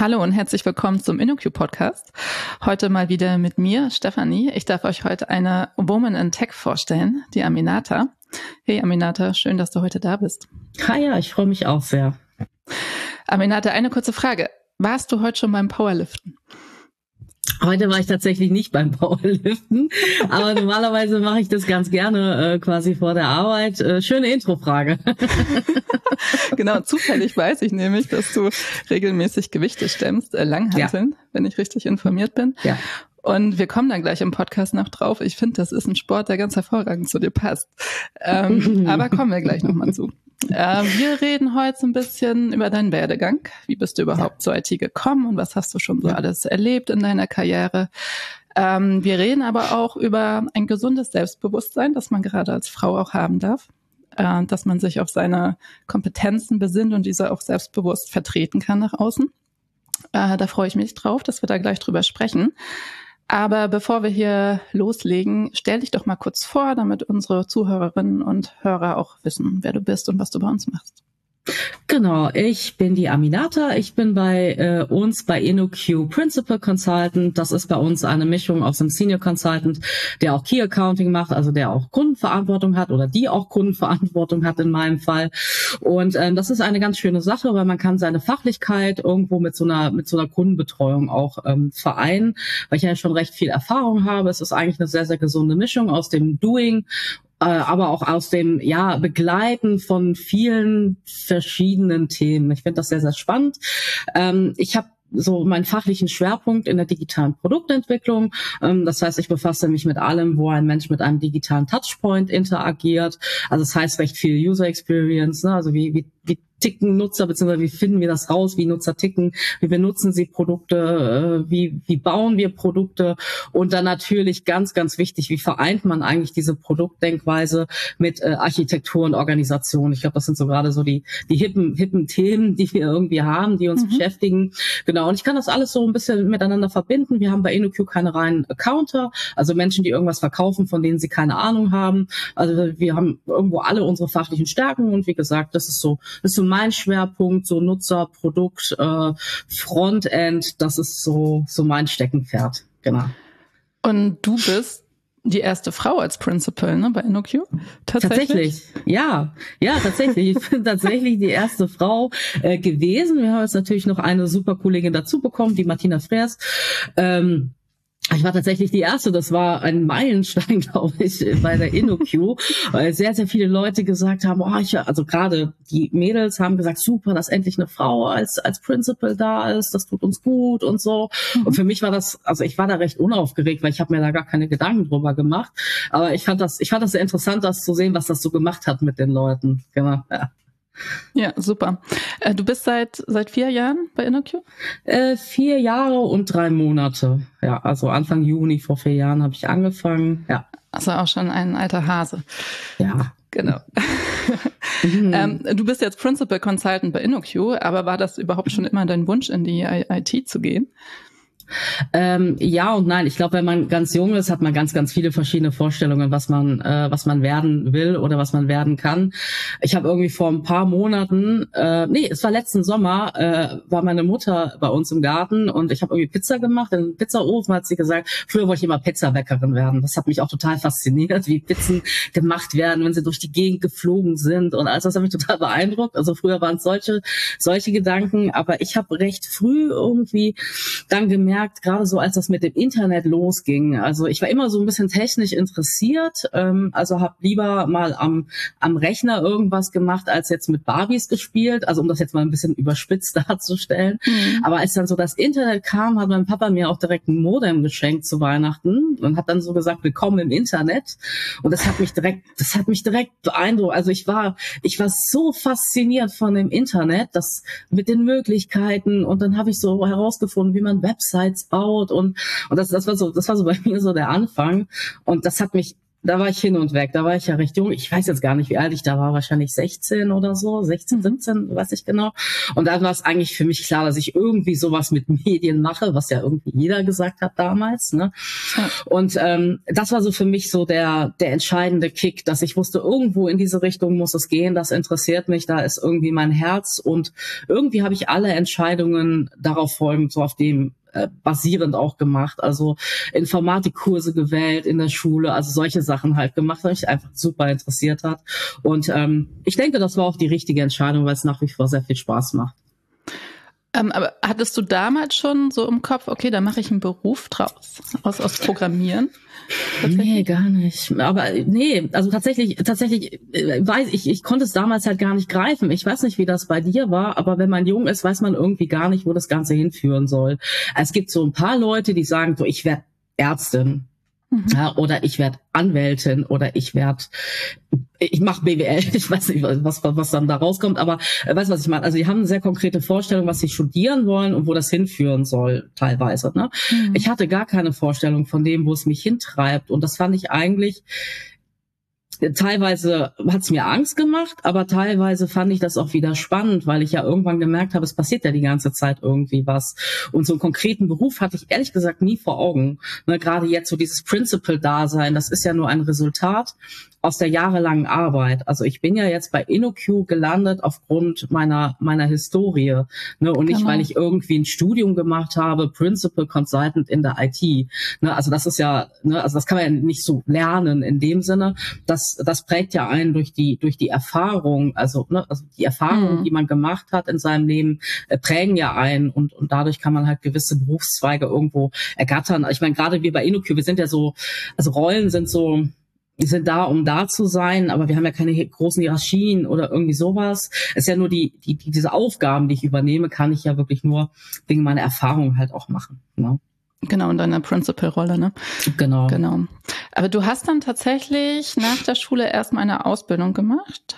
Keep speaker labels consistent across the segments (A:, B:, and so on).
A: Hallo und herzlich willkommen zum InnoQ Podcast. Heute mal wieder mit mir, Stefanie. Ich darf euch heute eine Woman in Tech vorstellen, die Aminata. Hey Aminata, schön, dass du heute da bist.
B: Hi, ja, ich freue mich auch sehr.
A: Aminata, eine kurze Frage. Warst du heute schon beim Powerliften?
B: Heute war ich tatsächlich nicht beim Powerliften, aber normalerweise mache ich das ganz gerne äh, quasi vor der Arbeit. Äh, schöne Introfrage.
A: genau, zufällig weiß ich nämlich, dass du regelmäßig Gewichte stemmst, äh, Langhanteln, ja. wenn ich richtig informiert bin. Ja. Und wir kommen dann gleich im Podcast noch drauf. Ich finde, das ist ein Sport, der ganz hervorragend zu dir passt. Ähm, aber kommen wir gleich nochmal zu. Äh, wir reden heute ein bisschen über deinen Werdegang. Wie bist du überhaupt ja. zur IT gekommen und was hast du schon so ja. alles erlebt in deiner Karriere? Ähm, wir reden aber auch über ein gesundes Selbstbewusstsein, das man gerade als Frau auch haben darf. Äh, dass man sich auf seine Kompetenzen besinnt und diese auch selbstbewusst vertreten kann nach außen. Äh, da freue ich mich drauf, dass wir da gleich drüber sprechen. Aber bevor wir hier loslegen, stell dich doch mal kurz vor, damit unsere Zuhörerinnen und Hörer auch wissen, wer du bist und was du bei uns machst.
B: Genau, ich bin die Aminata. Ich bin bei äh, uns bei InnoQ Principal Consultant. Das ist bei uns eine Mischung aus einem Senior Consultant, der auch Key Accounting macht, also der auch Kundenverantwortung hat oder die auch Kundenverantwortung hat in meinem Fall. Und ähm, das ist eine ganz schöne Sache, weil man kann seine Fachlichkeit irgendwo mit so einer mit so einer Kundenbetreuung auch ähm, vereinen, weil ich ja schon recht viel Erfahrung habe. Es ist eigentlich eine sehr sehr gesunde Mischung aus dem Doing aber auch aus dem ja Begleiten von vielen verschiedenen Themen. Ich finde das sehr, sehr spannend. Ähm, ich habe so meinen fachlichen Schwerpunkt in der digitalen Produktentwicklung. Ähm, das heißt, ich befasse mich mit allem, wo ein Mensch mit einem digitalen Touchpoint interagiert. Also das heißt recht viel User Experience, ne? also wie, wie, wie ticken Nutzer, beziehungsweise wie finden wir das raus, wie Nutzer ticken, wie benutzen sie Produkte, äh, wie, wie bauen wir Produkte und dann natürlich ganz, ganz wichtig, wie vereint man eigentlich diese Produktdenkweise mit äh, Architektur und Organisation. Ich glaube, das sind so gerade so die, die hippen, hippen Themen, die wir irgendwie haben, die uns mhm. beschäftigen. Genau. Und ich kann das alles so ein bisschen miteinander verbinden. Wir haben bei InnoQ keine reinen Accounter, also Menschen, die irgendwas verkaufen, von denen sie keine Ahnung haben. Also wir haben irgendwo alle unsere fachlichen Stärken und wie gesagt, das ist so, das ist so mein Schwerpunkt, so Nutzer, Produkt, äh, Frontend, das ist so, so mein Steckenpferd. Genau.
A: Und du bist die erste Frau als Principal ne, bei InnoQ?
B: Tatsächlich? tatsächlich, ja. Ja, tatsächlich. Ich bin tatsächlich die erste Frau äh, gewesen. Wir haben jetzt natürlich noch eine super Kollegin dazu bekommen, die Martina Freers. Ähm, ich war tatsächlich die erste, das war ein Meilenstein, glaube ich, bei der InnoQ, weil sehr, sehr viele Leute gesagt haben, oh, ich, also gerade die Mädels haben gesagt, super, dass endlich eine Frau als, als Principal da ist, das tut uns gut und so. Mhm. Und für mich war das, also ich war da recht unaufgeregt, weil ich habe mir da gar keine Gedanken drüber gemacht. Aber ich fand das, ich fand das sehr interessant, das zu sehen, was das so gemacht hat mit den Leuten. Genau, ja.
A: Ja, super. Äh, du bist seit seit vier Jahren bei InnoQ?
B: Äh, vier Jahre und drei Monate. Ja, also Anfang Juni vor vier Jahren habe ich angefangen. Ja.
A: Also auch schon ein alter Hase.
B: Ja.
A: Genau. Mhm. ähm, du bist jetzt Principal Consultant bei InnoQ, aber war das überhaupt schon immer dein Wunsch, in die IT zu gehen?
B: Ähm, ja und nein. Ich glaube, wenn man ganz jung ist, hat man ganz, ganz viele verschiedene Vorstellungen, was man, äh, was man werden will oder was man werden kann. Ich habe irgendwie vor ein paar Monaten, äh, nee, es war letzten Sommer, äh, war meine Mutter bei uns im Garten und ich habe irgendwie Pizza gemacht. Im Pizzaofen hat sie gesagt, früher wollte ich immer Pizzabäckerin werden. Das hat mich auch total fasziniert, wie Pizzen gemacht werden, wenn sie durch die Gegend geflogen sind und alles. Das hat mich total beeindruckt. Also früher waren es solche, solche Gedanken, aber ich habe recht früh irgendwie dann gemerkt, gemerkt, gerade so als das mit dem Internet losging. Also ich war immer so ein bisschen technisch interessiert, ähm, also habe lieber mal am, am Rechner irgendwas gemacht, als jetzt mit Barbies gespielt. Also um das jetzt mal ein bisschen überspitzt darzustellen. Mhm. Aber als dann so das Internet kam, hat mein Papa mir auch direkt ein Modem geschenkt zu Weihnachten und hat dann so gesagt, willkommen im Internet. Und das hat mich direkt, das hat mich direkt beeindruckt. Also ich war, ich war so fasziniert von dem Internet, das mit den Möglichkeiten und dann habe ich so herausgefunden, wie man Websites baut und und das, das war so, das war so bei mir so der Anfang und das hat mich da war ich hin und weg. Da war ich ja recht jung. Ich weiß jetzt gar nicht, wie alt ich da war. Wahrscheinlich 16 oder so. 16, 17, mhm. weiß ich genau. Und dann war es eigentlich für mich klar, dass ich irgendwie sowas mit Medien mache, was ja irgendwie jeder gesagt hat damals. Ne? Und ähm, das war so für mich so der, der entscheidende Kick, dass ich wusste, irgendwo in diese Richtung muss es gehen. Das interessiert mich. Da ist irgendwie mein Herz. Und irgendwie habe ich alle Entscheidungen darauf folgend, so auf dem äh, basierend auch gemacht. Also Informatikkurse gewählt in der Schule, also solche Sachen halt gemacht, was mich einfach super interessiert hat. Und ähm, ich denke, das war auch die richtige Entscheidung, weil es nach wie vor sehr viel Spaß macht.
A: Ähm, aber hattest du damals schon so im Kopf, okay, da mache ich einen Beruf draus, aus, aus Programmieren?
B: Nee, gar nicht. Aber nee, also tatsächlich, tatsächlich äh, weiß ich, ich konnte es damals halt gar nicht greifen. Ich weiß nicht, wie das bei dir war, aber wenn man jung ist, weiß man irgendwie gar nicht, wo das Ganze hinführen soll. Es gibt so ein paar Leute, die sagen so, ich werde Ärztin. Mhm. Ja, oder ich werde Anwältin oder ich werde ich mache BWL, ich weiß nicht, was, was dann da rauskommt, aber äh, weißt du, was ich meine? Also die haben eine sehr konkrete Vorstellung, was sie studieren wollen und wo das hinführen soll, teilweise. Ne? Mhm. Ich hatte gar keine Vorstellung von dem, wo es mich hintreibt. Und das fand ich eigentlich teilweise hat es mir Angst gemacht, aber teilweise fand ich das auch wieder spannend, weil ich ja irgendwann gemerkt habe, es passiert ja die ganze Zeit irgendwie was. Und so einen konkreten Beruf hatte ich ehrlich gesagt nie vor Augen. Ne, Gerade jetzt so dieses Principal-Dasein, das ist ja nur ein Resultat aus der jahrelangen Arbeit. Also ich bin ja jetzt bei InnoQ gelandet aufgrund meiner meiner Historie ne, und nicht, genau. weil ich irgendwie ein Studium gemacht habe, Principal Consultant in der IT. Ne, also das ist ja, ne, also das kann man ja nicht so lernen in dem Sinne. Das das prägt ja einen durch die durch die Erfahrung, also, ne, also die Erfahrungen, mhm. die man gemacht hat in seinem Leben, äh, prägen ja einen und und dadurch kann man halt gewisse Berufszweige irgendwo ergattern. Ich meine, gerade wir bei InnoQ, wir sind ja so, also Rollen sind so die sind da, um da zu sein, aber wir haben ja keine großen Hierarchien oder irgendwie sowas. Es ist ja nur die, die, die diese Aufgaben, die ich übernehme, kann ich ja wirklich nur wegen meiner Erfahrung halt auch machen. Ne?
A: Genau, in deiner Principal-Rolle, ne?
B: Genau.
A: Genau. Aber du hast dann tatsächlich nach der Schule erstmal eine Ausbildung gemacht?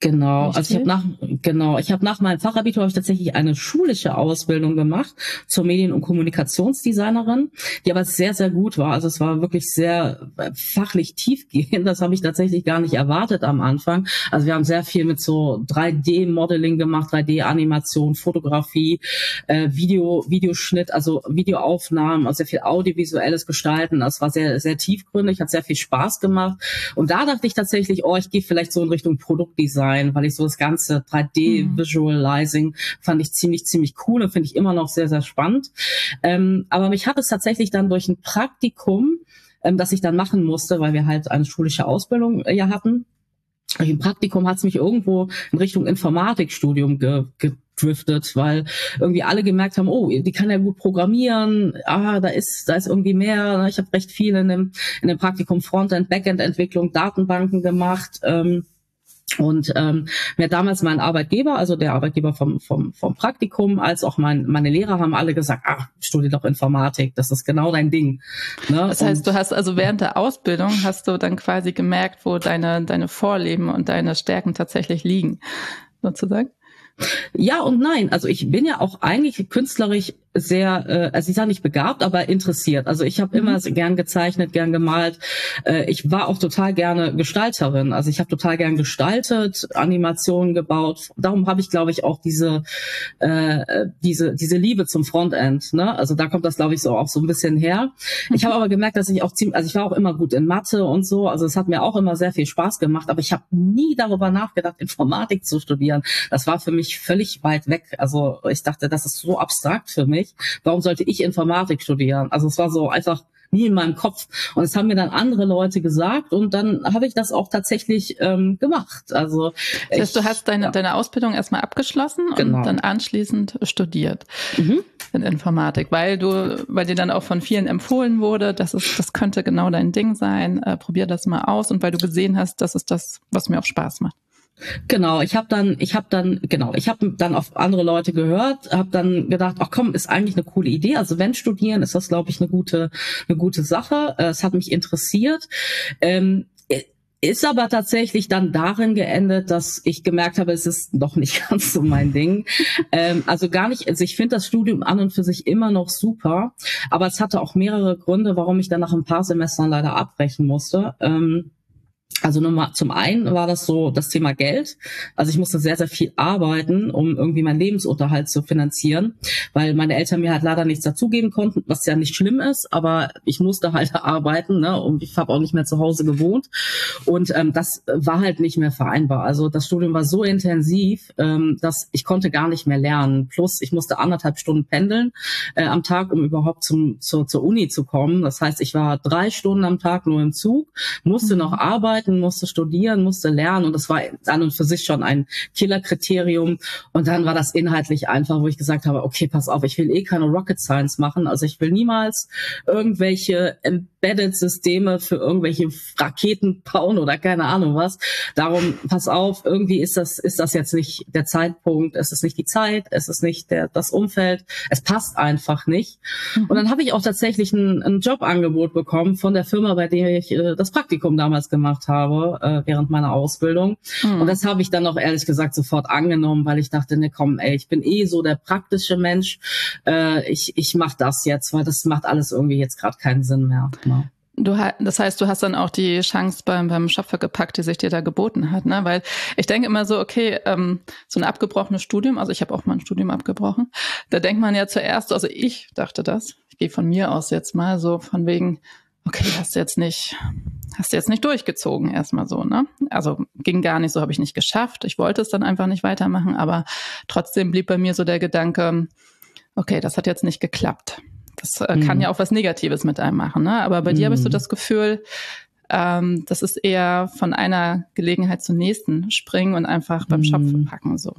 B: Genau, Richtig? also ich habe nach genau, ich habe nach meinem Fachabitur habe ich tatsächlich eine schulische Ausbildung gemacht zur Medien- und Kommunikationsdesignerin, die aber sehr sehr gut war. Also es war wirklich sehr äh, fachlich tiefgehend. Das habe ich tatsächlich gar nicht erwartet am Anfang. Also wir haben sehr viel mit so 3D-Modeling gemacht, 3D-Animation, Fotografie, äh, Video, Videoschnitt, also Videoaufnahmen, also sehr viel audiovisuelles Gestalten. Das war sehr sehr tiefgründig, hat sehr viel Spaß gemacht. Und da dachte ich tatsächlich, oh, ich gehe vielleicht so in Richtung Produktdesign sein, weil ich so das ganze 3D-Visualizing mhm. fand ich ziemlich, ziemlich cool und finde ich immer noch sehr, sehr spannend. Ähm, aber mich hat es tatsächlich dann durch ein Praktikum, ähm, das ich dann machen musste, weil wir halt eine schulische Ausbildung äh, ja hatten, im Praktikum hat es mich irgendwo in Richtung Informatikstudium ge gedriftet, weil irgendwie alle gemerkt haben, oh, die kann ja gut programmieren, ah, da ist, da ist irgendwie mehr. Ich habe recht viel in dem, in dem Praktikum Frontend, Backend-Entwicklung, Datenbanken gemacht. Ähm, und ähm, mir damals mein Arbeitgeber, also der Arbeitgeber vom, vom, vom Praktikum, als auch mein, meine Lehrer haben alle gesagt, ach, studier doch Informatik, das ist genau dein Ding.
A: Ne? Das heißt, und, du hast also während der Ausbildung hast du dann quasi gemerkt, wo deine, deine Vorleben und deine Stärken tatsächlich liegen, sozusagen?
B: Ja und nein. Also ich bin ja auch eigentlich künstlerisch sehr, äh, also ich sage nicht begabt, aber interessiert. Also ich habe mhm. immer gern gezeichnet, gern gemalt. Äh, ich war auch total gerne Gestalterin. Also ich habe total gern gestaltet, Animationen gebaut. Darum habe ich, glaube ich, auch diese äh, diese diese Liebe zum Frontend. Ne? Also da kommt das, glaube ich, so auch so ein bisschen her. Ich habe aber gemerkt, dass ich auch ziemlich, also ich war auch immer gut in Mathe und so. Also es hat mir auch immer sehr viel Spaß gemacht. Aber ich habe nie darüber nachgedacht, Informatik zu studieren. Das war für mich völlig weit weg. Also ich dachte, das ist so abstrakt für mich nicht. Warum sollte ich Informatik studieren? Also es war so einfach nie in meinem Kopf. Und es haben mir dann andere Leute gesagt und dann habe ich das auch tatsächlich ähm, gemacht. Also
A: das heißt, ich, du hast deine, ja. deine Ausbildung erstmal abgeschlossen genau. und dann anschließend studiert mhm. in Informatik, weil du, weil dir dann auch von vielen empfohlen wurde, dass es, das könnte genau dein Ding sein, äh, probier das mal aus und weil du gesehen hast, das ist das, was mir auch Spaß macht.
B: Genau, ich habe dann, ich habe dann, genau, ich habe dann auf andere Leute gehört, habe dann gedacht, ach komm, ist eigentlich eine coole Idee. Also wenn studieren, ist das, glaube ich, eine gute, eine gute Sache. Äh, es hat mich interessiert. Ähm, ist aber tatsächlich dann darin geendet, dass ich gemerkt habe, es ist doch nicht ganz so mein Ding. ähm, also gar nicht, also ich finde das Studium an und für sich immer noch super, aber es hatte auch mehrere Gründe, warum ich dann nach ein paar Semestern leider abbrechen musste. Ähm, also Nummer, zum einen war das so das Thema Geld. Also ich musste sehr, sehr viel arbeiten, um irgendwie meinen Lebensunterhalt zu finanzieren, weil meine Eltern mir halt leider nichts dazugeben konnten, was ja nicht schlimm ist, aber ich musste halt arbeiten ne? und ich habe auch nicht mehr zu Hause gewohnt. Und ähm, das war halt nicht mehr vereinbar. Also das Studium war so intensiv, ähm, dass ich konnte gar nicht mehr lernen. Plus ich musste anderthalb Stunden pendeln äh, am Tag, um überhaupt zum, zur, zur Uni zu kommen. Das heißt, ich war drei Stunden am Tag nur im Zug, musste mhm. noch arbeiten arbeiten, musste studieren, musste lernen und das war an und für sich schon ein Killerkriterium. Und dann war das inhaltlich einfach, wo ich gesagt habe, okay, pass auf, ich will eh keine Rocket Science machen. Also ich will niemals irgendwelche Embedded-Systeme für irgendwelche Raketen bauen oder keine Ahnung was. Darum, pass auf, irgendwie ist das, ist das jetzt nicht der Zeitpunkt, es ist nicht die Zeit, es ist nicht der, das Umfeld, es passt einfach nicht. Mhm. Und dann habe ich auch tatsächlich ein, ein Jobangebot bekommen von der Firma, bei der ich äh, das Praktikum damals gemacht habe, äh, während meiner Ausbildung. Mhm. Und das habe ich dann auch ehrlich gesagt sofort angenommen, weil ich dachte, ne komm, ey, ich bin eh so der praktische Mensch. Äh, ich ich mache das jetzt, weil das macht alles irgendwie jetzt gerade keinen Sinn mehr. Ne?
A: Du, das heißt, du hast dann auch die Chance beim, beim Schöpfer gepackt, die sich dir da geboten hat, ne? Weil ich denke immer so, okay, ähm, so ein abgebrochenes Studium, also ich habe auch mal ein Studium abgebrochen, da denkt man ja zuerst, also ich dachte das, ich gehe von mir aus jetzt mal so von wegen, okay, hast du jetzt nicht, hast du jetzt nicht durchgezogen erstmal so, ne? Also ging gar nicht, so habe ich nicht geschafft. Ich wollte es dann einfach nicht weitermachen, aber trotzdem blieb bei mir so der Gedanke, okay, das hat jetzt nicht geklappt. Das äh, kann mhm. ja auch was Negatives mit einem machen. Ne? Aber bei mhm. dir habe ich so das Gefühl, ähm, das ist eher von einer Gelegenheit zur nächsten springen und einfach beim mhm. Schopf packen. So.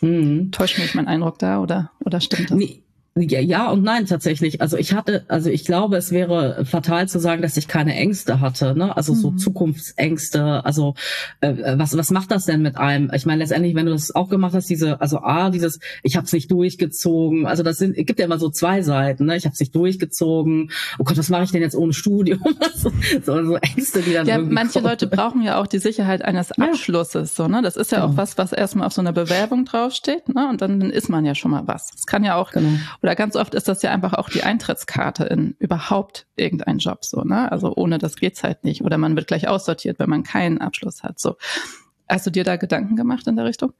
A: Mhm. Täuscht mich mein Eindruck da oder, oder stimmt das?
B: Nee. Ja, ja und nein tatsächlich. Also ich hatte, also ich glaube, es wäre fatal zu sagen, dass ich keine Ängste hatte, ne? Also so mhm. Zukunftsängste. Also äh, was was macht das denn mit einem? Ich meine letztendlich, wenn du das auch gemacht hast, diese, also a dieses, ich habe es nicht durchgezogen. Also das sind, gibt ja immer so zwei Seiten. Ne? Ich habe es nicht durchgezogen. Oh Gott, was mache ich denn jetzt ohne Studium? so, so Ängste, die dann
A: ja, manche kommen. Leute brauchen ja auch die Sicherheit eines Abschlusses. Ja. So, ne? Das ist ja genau. auch was, was erstmal auf so einer Bewerbung draufsteht. Ne? Und dann, dann ist man ja schon mal was. Das kann ja auch genau oder ganz oft ist das ja einfach auch die Eintrittskarte in überhaupt irgendeinen Job so, ne? Also ohne das geht's halt nicht. Oder man wird gleich aussortiert, wenn man keinen Abschluss hat. So. Hast du dir da Gedanken gemacht in der Richtung?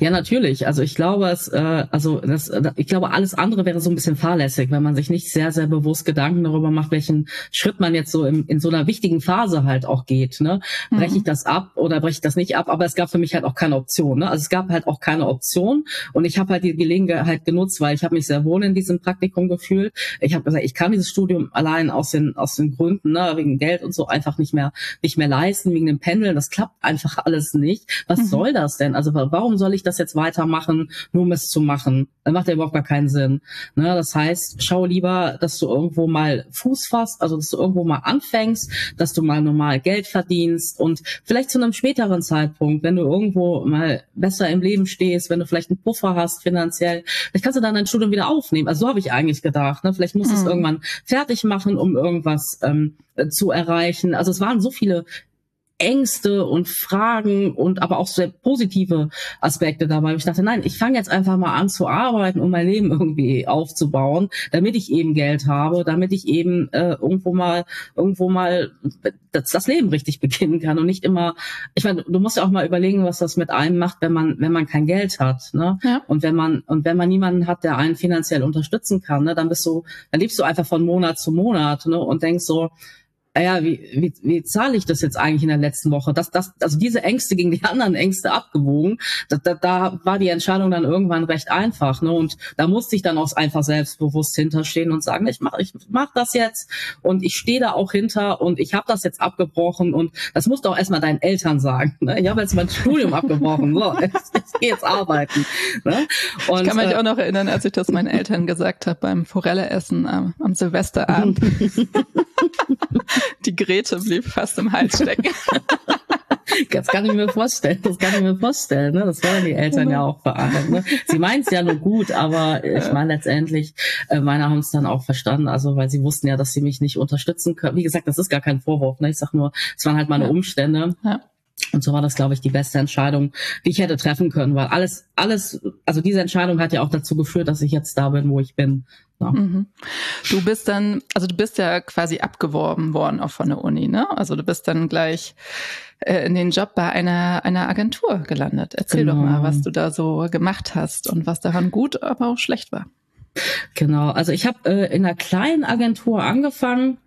B: Ja, natürlich. Also ich glaube, es, äh, also das, äh, ich glaube, alles andere wäre so ein bisschen fahrlässig, wenn man sich nicht sehr, sehr bewusst Gedanken darüber macht, welchen Schritt man jetzt so im, in so einer wichtigen Phase halt auch geht. Ne? Breche ich mhm. das ab oder breche ich das nicht ab? Aber es gab für mich halt auch keine Option. Ne? Also es gab halt auch keine Option und ich habe halt die Gelegenheit genutzt, weil ich habe mich sehr wohl in diesem Praktikum gefühlt. Ich habe gesagt, ich kann dieses Studium allein aus den aus den Gründen, ne, wegen Geld und so einfach nicht mehr nicht mehr leisten, wegen dem Pendeln. Das klappt einfach alles nicht. Was mhm. soll das denn? Also warum soll ich das jetzt weitermachen, nur um es zu machen? Das macht ja überhaupt gar keinen Sinn. Ne? Das heißt, schau lieber, dass du irgendwo mal Fuß fasst, also dass du irgendwo mal anfängst, dass du mal normal Geld verdienst und vielleicht zu einem späteren Zeitpunkt, wenn du irgendwo mal besser im Leben stehst, wenn du vielleicht einen Puffer hast finanziell, vielleicht kannst du dann dein Studium wieder aufnehmen. Also so habe ich eigentlich gedacht. Ne? Vielleicht musst du mhm. es irgendwann fertig machen, um irgendwas ähm, zu erreichen. Also es waren so viele Ängste und Fragen und aber auch sehr positive Aspekte dabei. Ich dachte, nein, ich fange jetzt einfach mal an zu arbeiten, um mein Leben irgendwie aufzubauen, damit ich eben Geld habe, damit ich eben äh, irgendwo mal irgendwo mal das, das Leben richtig beginnen kann und nicht immer. Ich meine, du musst ja auch mal überlegen, was das mit einem macht, wenn man wenn man kein Geld hat, ne? Ja. Und wenn man und wenn man niemanden hat, der einen finanziell unterstützen kann, ne, dann bist du, dann lebst du einfach von Monat zu Monat, ne? Und denkst so, ja, wie, wie, wie zahle ich das jetzt eigentlich in der letzten Woche? Das, das, also diese Ängste gegen die anderen Ängste abgewogen, da, da, da war die Entscheidung dann irgendwann recht einfach. Ne? Und da musste ich dann auch einfach selbstbewusst hinterstehen und sagen, ich mache ich mach das jetzt und ich stehe da auch hinter und ich habe das jetzt abgebrochen und das musst du auch erstmal deinen Eltern sagen. Ne? Ich habe jetzt mein Studium abgebrochen, so, jetzt, jetzt geh jetzt arbeiten. Ne?
A: Und, ich kann mich äh, auch noch erinnern, als ich das meinen Eltern gesagt habe beim Forelleessen am, am Silvesterabend. Die Grete blieb fast im Hals stecken.
B: Das kann ich mir vorstellen. Das kann ich mir vorstellen. Ne? Das wollen die Eltern ja auch verarbeiten. Ne? Sie meinen es ja nur gut, aber ich meine letztendlich, äh, meine haben es dann auch verstanden. Also weil sie wussten ja, dass sie mich nicht unterstützen können. Wie gesagt, das ist gar kein Vorwurf. Ne? Ich sag nur, es waren halt meine ja. Umstände. Ja. Und so war das, glaube ich, die beste Entscheidung, die ich hätte treffen können, weil alles, alles, also diese Entscheidung hat ja auch dazu geführt, dass ich jetzt da bin, wo ich bin. Ja. Mhm.
A: Du bist dann, also du bist ja quasi abgeworben worden auch von der Uni, ne? Also du bist dann gleich äh, in den Job bei einer, einer Agentur gelandet. Erzähl genau. doch mal, was du da so gemacht hast und was daran gut, aber auch schlecht war.
B: Genau, also ich habe äh, in einer kleinen Agentur angefangen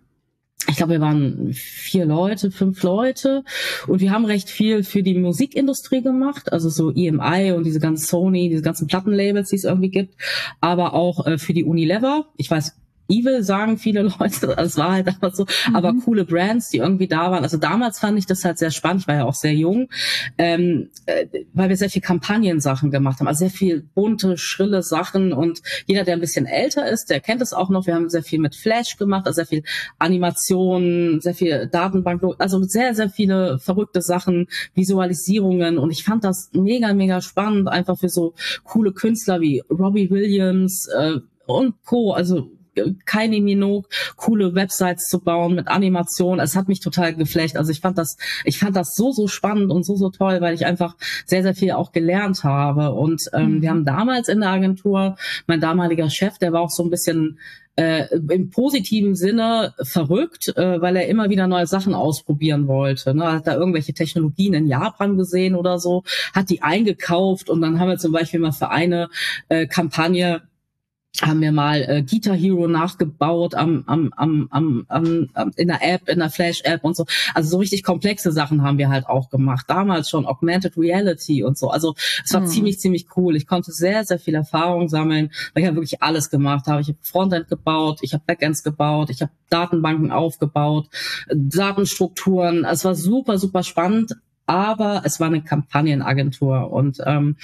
B: ich glaube, wir waren vier Leute, fünf Leute. Und wir haben recht viel für die Musikindustrie gemacht, also so EMI und diese ganzen Sony, diese ganzen Plattenlabels, die es irgendwie gibt, aber auch äh, für die Unilever. Ich weiß evil, sagen viele Leute. Es war halt einfach so, mhm. aber coole Brands, die irgendwie da waren. Also damals fand ich das halt sehr spannend. Ich war ja auch sehr jung, ähm, äh, weil wir sehr viel Kampagnensachen gemacht haben. Also sehr viel bunte, schrille Sachen. Und jeder, der ein bisschen älter ist, der kennt es auch noch. Wir haben sehr viel mit Flash gemacht, also sehr viel Animationen, sehr viel Datenbank, also sehr, sehr viele verrückte Sachen, Visualisierungen. Und ich fand das mega, mega spannend, einfach für so coole Künstler wie Robbie Williams, äh, und Co. Also keine Minogue coole Websites zu bauen mit Animation. Es hat mich total geflecht. Also ich fand das, ich fand das so, so spannend und so, so toll, weil ich einfach sehr, sehr viel auch gelernt habe. Und ähm, mhm. wir haben damals in der Agentur, mein damaliger Chef, der war auch so ein bisschen äh, im positiven Sinne verrückt, äh, weil er immer wieder neue Sachen ausprobieren wollte. Ne? Hat da irgendwelche Technologien in Japan gesehen oder so, hat die eingekauft und dann haben wir zum Beispiel mal für eine äh, Kampagne haben wir mal äh, Guitar Hero nachgebaut am, am, am, am, am, in der App, in der Flash-App und so. Also so richtig komplexe Sachen haben wir halt auch gemacht. Damals schon Augmented Reality und so. Also es war mhm. ziemlich, ziemlich cool. Ich konnte sehr, sehr viel Erfahrung sammeln, weil ich ja wirklich alles gemacht habe. Ich habe Frontend gebaut, ich habe Backends gebaut, ich habe Datenbanken aufgebaut, Datenstrukturen. Es war super, super spannend, aber es war eine Kampagnenagentur und ähm,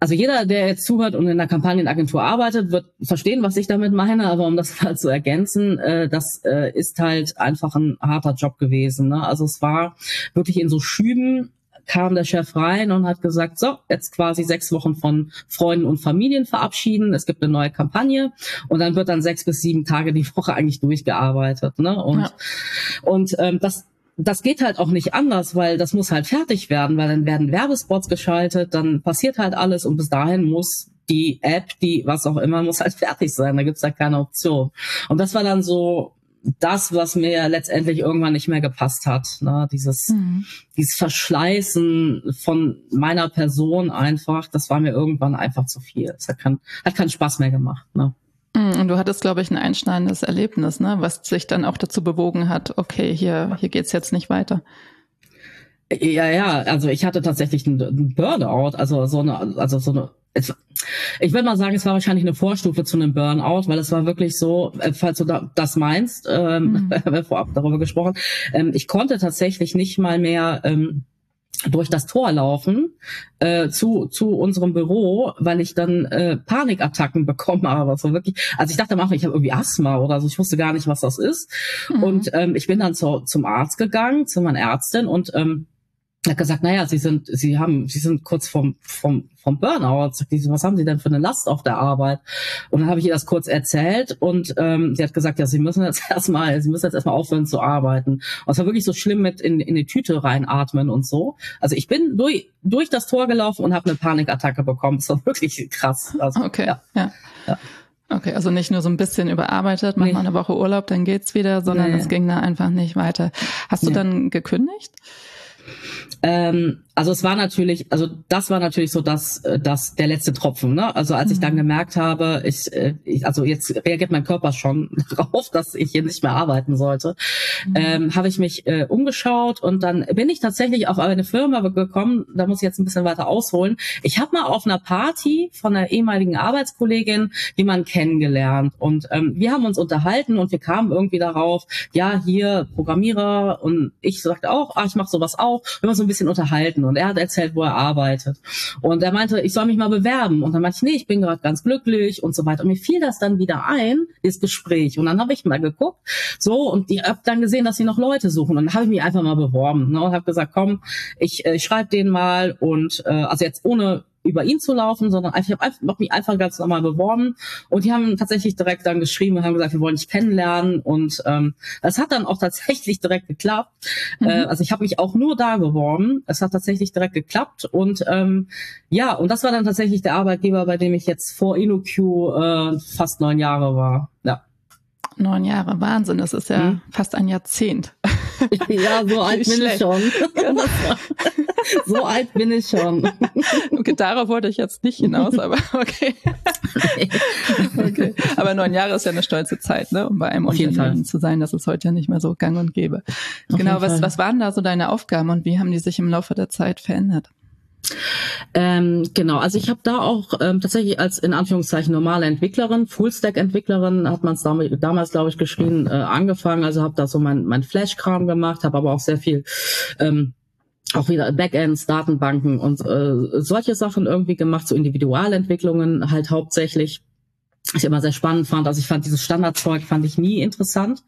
B: also jeder, der jetzt zuhört und in der Kampagnenagentur arbeitet, wird verstehen, was ich damit meine. Aber um das mal zu ergänzen, äh, das äh, ist halt einfach ein harter Job gewesen. Ne? Also es war wirklich in so Schüben kam der Chef rein und hat gesagt, so, jetzt quasi sechs Wochen von Freunden und Familien verabschieden. Es gibt eine neue Kampagne und dann wird dann sechs bis sieben Tage die Woche eigentlich durchgearbeitet. Ne? Und, ja. und ähm, das das geht halt auch nicht anders, weil das muss halt fertig werden, weil dann werden Werbespots geschaltet, dann passiert halt alles und bis dahin muss die App, die was auch immer, muss halt fertig sein. Da gibt's halt keine Option. Und das war dann so das, was mir letztendlich irgendwann nicht mehr gepasst hat. Ne? Dieses, mhm. dieses Verschleißen von meiner Person einfach, das war mir irgendwann einfach zu viel. Es hat, kein, hat keinen Spaß mehr gemacht. Ne?
A: Mm, und du hattest, glaube ich, ein einschneidendes Erlebnis, ne? was sich dann auch dazu bewogen hat, okay, hier, hier geht's jetzt nicht weiter.
B: Ja, ja, also ich hatte tatsächlich einen Burnout, also so eine, also so eine, ich würde mal sagen, es war wahrscheinlich eine Vorstufe zu einem Burnout, weil es war wirklich so, äh, falls du das meinst, ähm, mhm. wir vorab darüber gesprochen, ähm, ich konnte tatsächlich nicht mal mehr ähm, durch das Tor laufen äh, zu zu unserem Büro, weil ich dann äh, Panikattacken bekommen habe. So wirklich, also ich dachte am Anfang, ich habe irgendwie Asthma oder so. Ich wusste gar nicht, was das ist. Mhm. Und ähm, ich bin dann zu, zum Arzt gegangen, zu meiner Ärztin und ähm, er hat gesagt, naja, Sie sind, Sie haben, Sie sind kurz vom, vom, vom Burnout. Sagt die, was haben Sie denn für eine Last auf der Arbeit? Und dann habe ich ihr das kurz erzählt und ähm, sie hat gesagt, ja, Sie müssen jetzt erstmal, Sie müssen jetzt erstmal aufhören zu arbeiten. Und es war wirklich so schlimm mit in, in die Tüte reinatmen und so. Also ich bin durch, durch das Tor gelaufen und habe eine Panikattacke bekommen. Es war wirklich krass. Also,
A: okay, ja. ja. ja. Okay, also nicht nur so ein bisschen überarbeitet, mach nee. mal eine Woche Urlaub, dann geht's wieder, sondern nee. es ging da einfach nicht weiter. Hast du nee. dann gekündigt?
B: Ähm, also es war natürlich, also das war natürlich so das, äh, das der letzte Tropfen. Ne? Also als mhm. ich dann mhm. gemerkt habe, ich, äh, ich, also jetzt reagiert mein Körper schon darauf, dass ich hier nicht mehr arbeiten sollte, mhm. ähm, habe ich mich äh, umgeschaut und dann bin ich tatsächlich auf eine Firma gekommen. Da muss ich jetzt ein bisschen weiter ausholen. Ich habe mal auf einer Party von einer ehemaligen Arbeitskollegin jemanden kennengelernt und ähm, wir haben uns unterhalten und wir kamen irgendwie darauf, ja hier Programmierer und ich sagte auch, ah ich mache sowas auch. Wir haben uns so ein bisschen unterhalten Und er hat erzählt, wo er arbeitet. Und er meinte, ich soll mich mal bewerben. Und dann meinte ich, nee, ich bin gerade ganz glücklich und so weiter. Und mir fiel das dann wieder ein, das Gespräch. Und dann habe ich mal geguckt, so, und ich habe dann gesehen, dass sie noch Leute suchen. Und dann habe ich mich einfach mal beworben ne, und habe gesagt, komm, ich, äh, ich schreibe den mal und äh, also jetzt ohne über ihn zu laufen, sondern ich habe einfach, mich einfach ganz normal beworben und die haben tatsächlich direkt dann geschrieben und haben gesagt, wir wollen dich kennenlernen und ähm, das hat dann auch tatsächlich direkt geklappt. Mhm. Äh, also ich habe mich auch nur da beworben. Es hat tatsächlich direkt geklappt und ähm, ja, und das war dann tatsächlich der Arbeitgeber, bei dem ich jetzt vor InnoQ äh, fast neun Jahre war. Ja.
A: Neun Jahre, Wahnsinn, das ist ja mhm. fast ein Jahrzehnt.
B: Ja, so alt bin ich schon. Genau. so alt bin ich schon.
A: Okay, darauf wollte ich jetzt nicht hinaus, aber okay. okay. Aber neun Jahre ist ja eine stolze Zeit, ne? um bei einem Auf Unternehmen zu sein. Das ist heute ja nicht mehr so gang und gäbe. Auf genau, was, was waren da so deine Aufgaben und wie haben die sich im Laufe der Zeit verändert?
B: Ähm, genau, also ich habe da auch ähm, tatsächlich als in Anführungszeichen normale Entwicklerin, Fullstack-Entwicklerin hat man es damals, glaube ich, geschrien, äh, angefangen. Also habe da so mein, mein Flash-Kram gemacht, habe aber auch sehr viel ähm, auch wieder Backends, Datenbanken und äh, solche Sachen irgendwie gemacht, so Individualentwicklungen halt hauptsächlich ich immer sehr spannend fand. Also ich fand dieses Standardzeug fand ich nie interessant.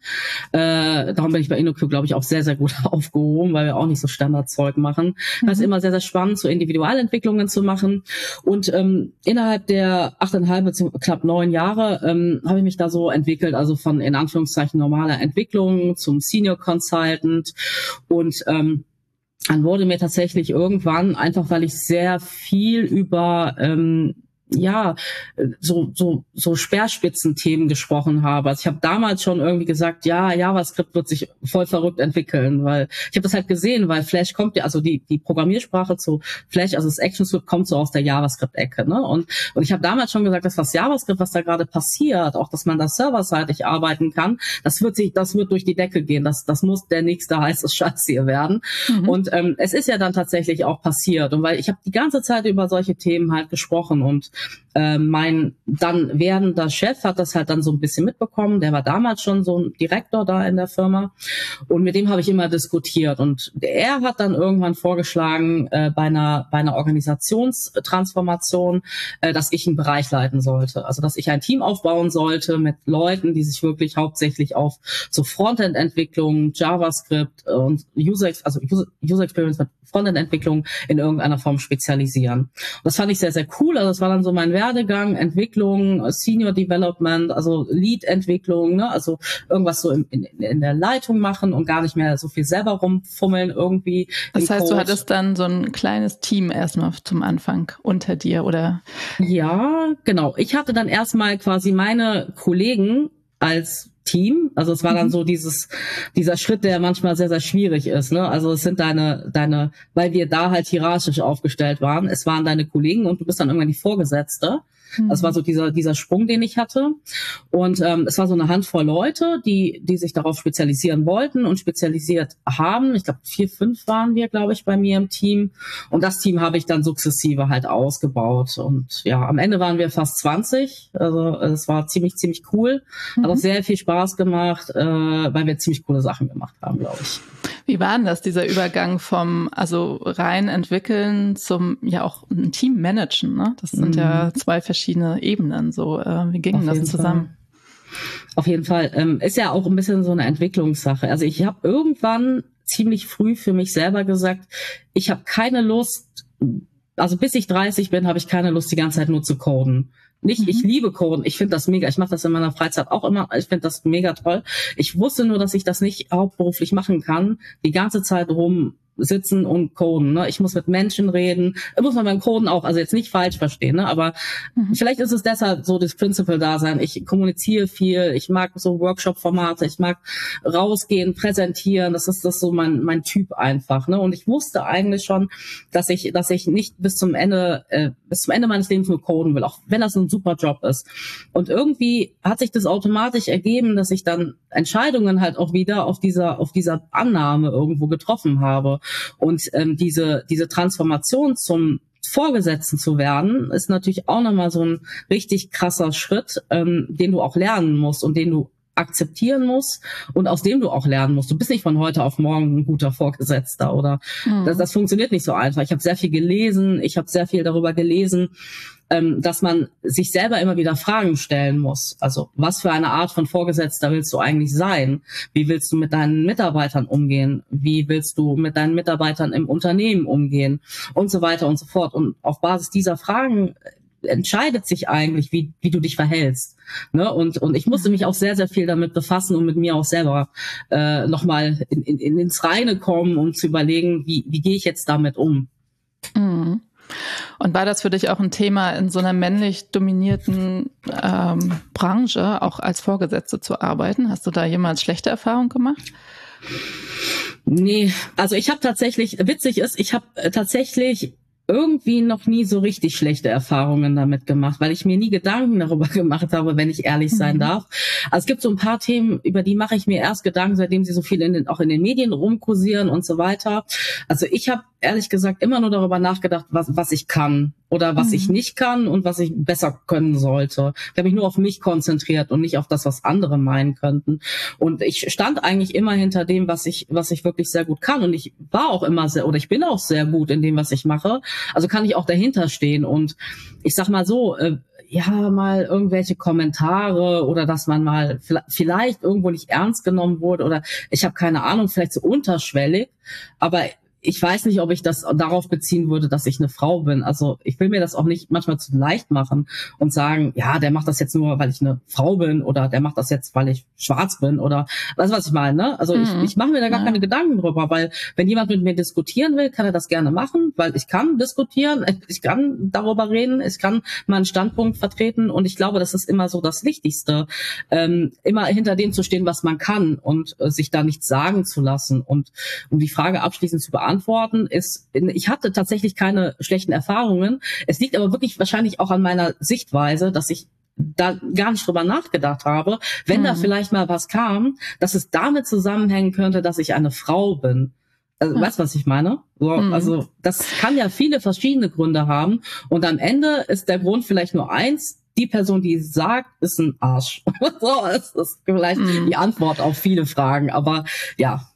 B: Äh, darum bin ich bei InnoQ, glaube ich, auch sehr, sehr gut aufgehoben, weil wir auch nicht so Standardzeug machen. Mhm. Das ist immer sehr, sehr spannend, so Individualentwicklungen zu machen. Und ähm, innerhalb der achteinhalb bis knapp neun Jahre ähm, habe ich mich da so entwickelt, also von in Anführungszeichen normaler Entwicklung zum Senior Consultant und ähm, dann wurde mir tatsächlich irgendwann, einfach weil ich sehr viel über ähm, ja, so, so, so Speerspitzenthemen gesprochen habe. Also ich habe damals schon irgendwie gesagt, ja, JavaScript wird sich voll verrückt entwickeln, weil ich habe das halt gesehen, weil Flash kommt ja, also die, die Programmiersprache zu Flash, also das ActionScript kommt so aus der JavaScript-Ecke. Ne? Und, und ich habe damals schon gesagt, dass das JavaScript, was da gerade passiert, auch dass man da serverseitig arbeiten kann, das wird sich, das wird durch die Decke gehen. Das, das muss der nächste heiße Scheiß hier werden. Mhm. Und ähm, es ist ja dann tatsächlich auch passiert. Und weil ich habe die ganze Zeit über solche Themen halt gesprochen und äh, mein dann werdender Chef hat das halt dann so ein bisschen mitbekommen. Der war damals schon so ein Direktor da in der Firma und mit dem habe ich immer diskutiert und er hat dann irgendwann vorgeschlagen äh, bei einer bei einer Organisationstransformation, äh, dass ich einen Bereich leiten sollte, also dass ich ein Team aufbauen sollte mit Leuten, die sich wirklich hauptsächlich auf so Frontend-Entwicklung, JavaScript und User also User Experience mit Frontend-Entwicklung in irgendeiner Form spezialisieren. Und das fand ich sehr sehr cool. Also das war dann so mein Werdegang, Entwicklung, Senior Development, also Lead-Entwicklung, ne? also irgendwas so in, in, in der Leitung machen und gar nicht mehr so viel selber rumfummeln irgendwie.
A: Das heißt, Code. du hattest dann so ein kleines Team erstmal zum Anfang unter dir, oder?
B: Ja, genau. Ich hatte dann erstmal quasi meine Kollegen als Team. Also es war dann mhm. so dieses, dieser Schritt, der manchmal sehr, sehr schwierig ist. Ne? Also es sind deine, deine, weil wir da halt hierarchisch aufgestellt waren, es waren deine Kollegen und du bist dann irgendwann die Vorgesetzte. Das war so dieser, dieser Sprung, den ich hatte. Und ähm, es war so eine Handvoll Leute, die, die sich darauf spezialisieren wollten und spezialisiert haben. Ich glaube, vier, fünf waren wir, glaube ich, bei mir im Team. Und das Team habe ich dann sukzessive halt ausgebaut. Und ja, am Ende waren wir fast 20. Also es war ziemlich, ziemlich cool. Hat mhm. auch sehr viel Spaß gemacht, äh, weil wir ziemlich coole Sachen gemacht haben, glaube ich.
A: Wie war denn das, dieser Übergang vom, also rein entwickeln zum ja auch ein Team managen, ne? Das sind mhm. ja zwei verschiedene Ebenen. So, äh, wie ging das zusammen? Fall.
B: Auf jeden Fall. Ähm, ist ja auch ein bisschen so eine Entwicklungssache. Also ich habe irgendwann ziemlich früh für mich selber gesagt, ich habe keine Lust, also bis ich 30 bin, habe ich keine Lust, die ganze Zeit nur zu coden. Nicht, mhm. ich liebe Coden, ich finde das mega. Ich mache das in meiner Freizeit auch immer. Ich finde das mega toll. Ich wusste nur, dass ich das nicht hauptberuflich machen kann, die ganze Zeit rum sitzen und coden. Ne? Ich muss mit Menschen reden. Muss man beim Coden auch, also jetzt nicht falsch verstehen, ne? aber mhm. vielleicht ist es deshalb so das Principle da sein. Ich kommuniziere viel, ich mag so Workshop-Formate, ich mag rausgehen, präsentieren. Das ist das so mein mein Typ einfach. Ne? Und ich wusste eigentlich schon, dass ich dass ich nicht bis zum Ende äh, bis zum Ende meines Lebens nur coden will, auch wenn das ein super Job ist. Und irgendwie hat sich das automatisch ergeben, dass ich dann Entscheidungen halt auch wieder auf dieser auf dieser Annahme irgendwo getroffen habe. Und ähm, diese, diese Transformation zum Vorgesetzten zu werden, ist natürlich auch nochmal so ein richtig krasser Schritt, ähm, den du auch lernen musst und den du akzeptieren musst und aus dem du auch lernen musst. Du bist nicht von heute auf morgen ein guter Vorgesetzter oder mhm. das, das funktioniert nicht so einfach. Ich habe sehr viel gelesen, ich habe sehr viel darüber gelesen, ähm, dass man sich selber immer wieder Fragen stellen muss. Also was für eine Art von Vorgesetzter willst du eigentlich sein? Wie willst du mit deinen Mitarbeitern umgehen? Wie willst du mit deinen Mitarbeitern im Unternehmen umgehen? Und so weiter und so fort. Und auf Basis dieser Fragen entscheidet sich eigentlich, wie, wie du dich verhältst. Ne? Und, und ich musste mich auch sehr, sehr viel damit befassen und mit mir auch selber äh, nochmal in, in, ins Reine kommen, um zu überlegen, wie, wie gehe ich jetzt damit um.
A: Und war das für dich auch ein Thema, in so einer männlich dominierten ähm, Branche auch als Vorgesetzte zu arbeiten? Hast du da jemals schlechte Erfahrungen gemacht?
B: Nee, also ich habe tatsächlich, witzig ist, ich habe tatsächlich irgendwie noch nie so richtig schlechte Erfahrungen damit gemacht, weil ich mir nie Gedanken darüber gemacht habe, wenn ich ehrlich sein mhm. darf. Also es gibt so ein paar Themen, über die mache ich mir erst Gedanken, seitdem sie so viel in den, auch in den Medien rumkursieren und so weiter. Also ich habe ehrlich gesagt immer nur darüber nachgedacht, was, was ich kann oder was mhm. ich nicht kann und was ich besser können sollte. Ich habe mich nur auf mich konzentriert und nicht auf das, was andere meinen könnten. Und ich stand eigentlich immer hinter dem, was ich, was ich wirklich sehr gut kann. Und ich war auch immer sehr, oder ich bin auch sehr gut in dem, was ich mache. Also kann ich auch dahinter stehen. Und ich sag mal so, äh, ja, mal irgendwelche Kommentare oder dass man mal vielleicht irgendwo nicht ernst genommen wurde oder ich habe keine Ahnung, vielleicht so unterschwellig. Aber ich weiß nicht, ob ich das darauf beziehen würde, dass ich eine Frau bin. Also ich will mir das auch nicht manchmal zu leicht machen und sagen, ja, der macht das jetzt nur, weil ich eine Frau bin oder der macht das jetzt, weil ich schwarz bin oder weißt du, was ich meine? Ne? Also mhm. ich, ich mache mir da gar ja. keine Gedanken drüber, weil wenn jemand mit mir diskutieren will, kann er das gerne machen, weil ich kann diskutieren, ich kann darüber reden, ich kann meinen Standpunkt vertreten und ich glaube, das ist immer so das Wichtigste, ähm, immer hinter dem zu stehen, was man kann und äh, sich da nichts sagen zu lassen und um die Frage abschließend zu beantworten, beantworten, ist, ich hatte tatsächlich keine schlechten Erfahrungen. Es liegt aber wirklich wahrscheinlich auch an meiner Sichtweise, dass ich da gar nicht drüber nachgedacht habe, wenn mhm. da vielleicht mal was kam, dass es damit zusammenhängen könnte, dass ich eine Frau bin. Also, mhm. Weißt du, was ich meine? So, mhm. Also das kann ja viele verschiedene Gründe haben. Und am Ende ist der Grund vielleicht nur eins, die Person, die es sagt, ist ein Arsch. so ist das vielleicht mhm. die Antwort auf viele Fragen. Aber ja,